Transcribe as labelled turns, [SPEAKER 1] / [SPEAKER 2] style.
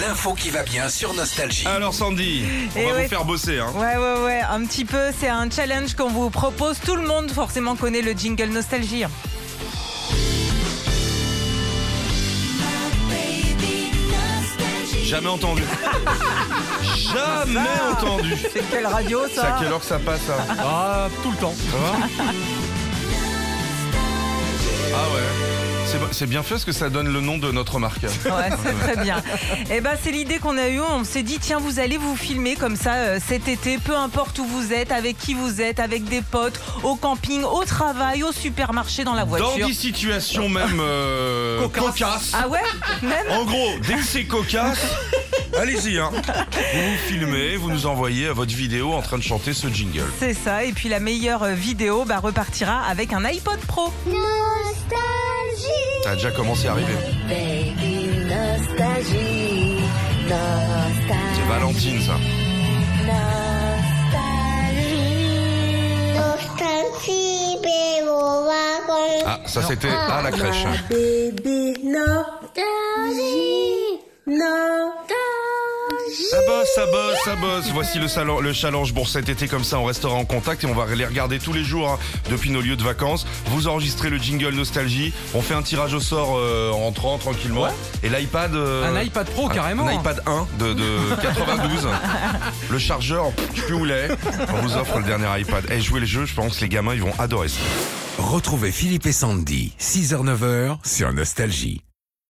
[SPEAKER 1] L'info qui va bien sur Nostalgie.
[SPEAKER 2] Alors Sandy, on
[SPEAKER 3] Eh
[SPEAKER 2] va
[SPEAKER 3] ouais.
[SPEAKER 2] vous faire bosser. Hein.
[SPEAKER 3] Ouais, ouais, ouais, un petit peu. C'est un challenge qu'on vous propose. Tout le monde, forcément, connaît le jingle Nostalgie.
[SPEAKER 2] Jamais entendu. Jamais entendu.
[SPEAKER 3] C'est quelle radio,
[SPEAKER 2] C'est à
[SPEAKER 3] ça
[SPEAKER 2] quelle heure que ça passe ça?
[SPEAKER 4] Ah, tout le temps.
[SPEAKER 2] Ça va? Ah C'est- bien fait parce que ça donne le nom de notre marque.
[SPEAKER 3] Ouais, c'est très bien. Et ben, c'est l'idée qu'on a eue. On s'est dit, tiens, vous allez vous filmer comme ça euh, cet été, peu importe où vous êtes, avec qui vous êtes, avec des potes, au camping, au travail, au supermarché, dans la
[SPEAKER 2] Dans
[SPEAKER 3] voiture.
[SPEAKER 2] des situations même euh, cocasses.
[SPEAKER 3] Ah ouais? Même?
[SPEAKER 2] En gros, dès que c'est cocasse, allez-y. Hein. Vous vous filmez, vous nous envoyez votre vidéo en train de chanter ce jingle.
[SPEAKER 3] C'est ça. Et puis la meilleure euh, vidéo bah, repartira avec un iPod Pro.
[SPEAKER 2] Ça a déjà commencé à arriver.
[SPEAKER 5] Baby nostalgie, nostalgie,
[SPEAKER 2] C'est Valentine ça.
[SPEAKER 5] nostalgie, nostalgie, baby,
[SPEAKER 2] Ah, ça c'était à la crèche.
[SPEAKER 5] baby nostalgie, nostalgie.
[SPEAKER 2] Ça bosse, ça bosse, ça bosse. Voici le, salon, le challenge pour cet été comme ça. On restera en contact et on va les regarder tous les jours hein, depuis nos lieux de vacances. Vous enregistrez le jingle Nostalgie. On fait un tirage au sort euh, en entrant tranquillement. Et l'iPad. euh,
[SPEAKER 4] Un iPad Pro,
[SPEAKER 2] un-
[SPEAKER 4] carrément.
[SPEAKER 2] Un iPad 1 de, de 92. le chargeur, je sais plus où il est. On vous offre le dernier iPad. Et jouer les jeux, je pense que les gamins ils vont adorer ça.
[SPEAKER 1] Retrouvez Philippe et Sandy, 6h-9h sur Nostalgie.